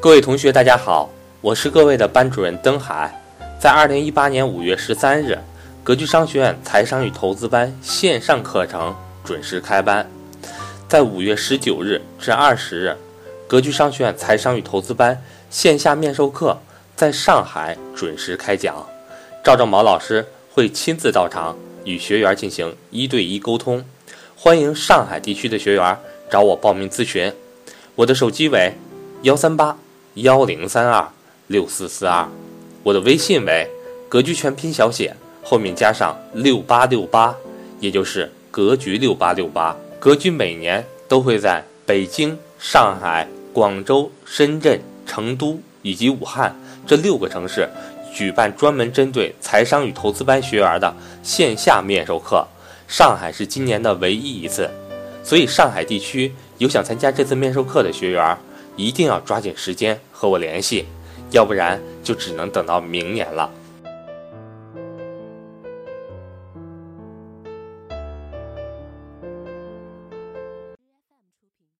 各位同学，大家好，我是各位的班主任登海。在二零一八年五月十三日，格局商学院财商与投资班线上课程准时开班。在五月十九日至二十日，格局商学院财商与投资班线下面授课在上海准时开讲，赵正毛老师会亲自到场与学员进行一对一沟通。欢迎上海地区的学员找我报名咨询，我的手机为幺三八幺零三二六四四二，我的微信为格局全拼小写后面加上六八六八，也就是格局六八六八。格局每年都会在北京、上海、广州、深圳、成都以及武汉这六个城市举办专门针对财商与投资班学员的线下面授课。上海是今年的唯一一次，所以上海地区有想参加这次面授课的学员，一定要抓紧时间和我联系，要不然就只能等到明年了。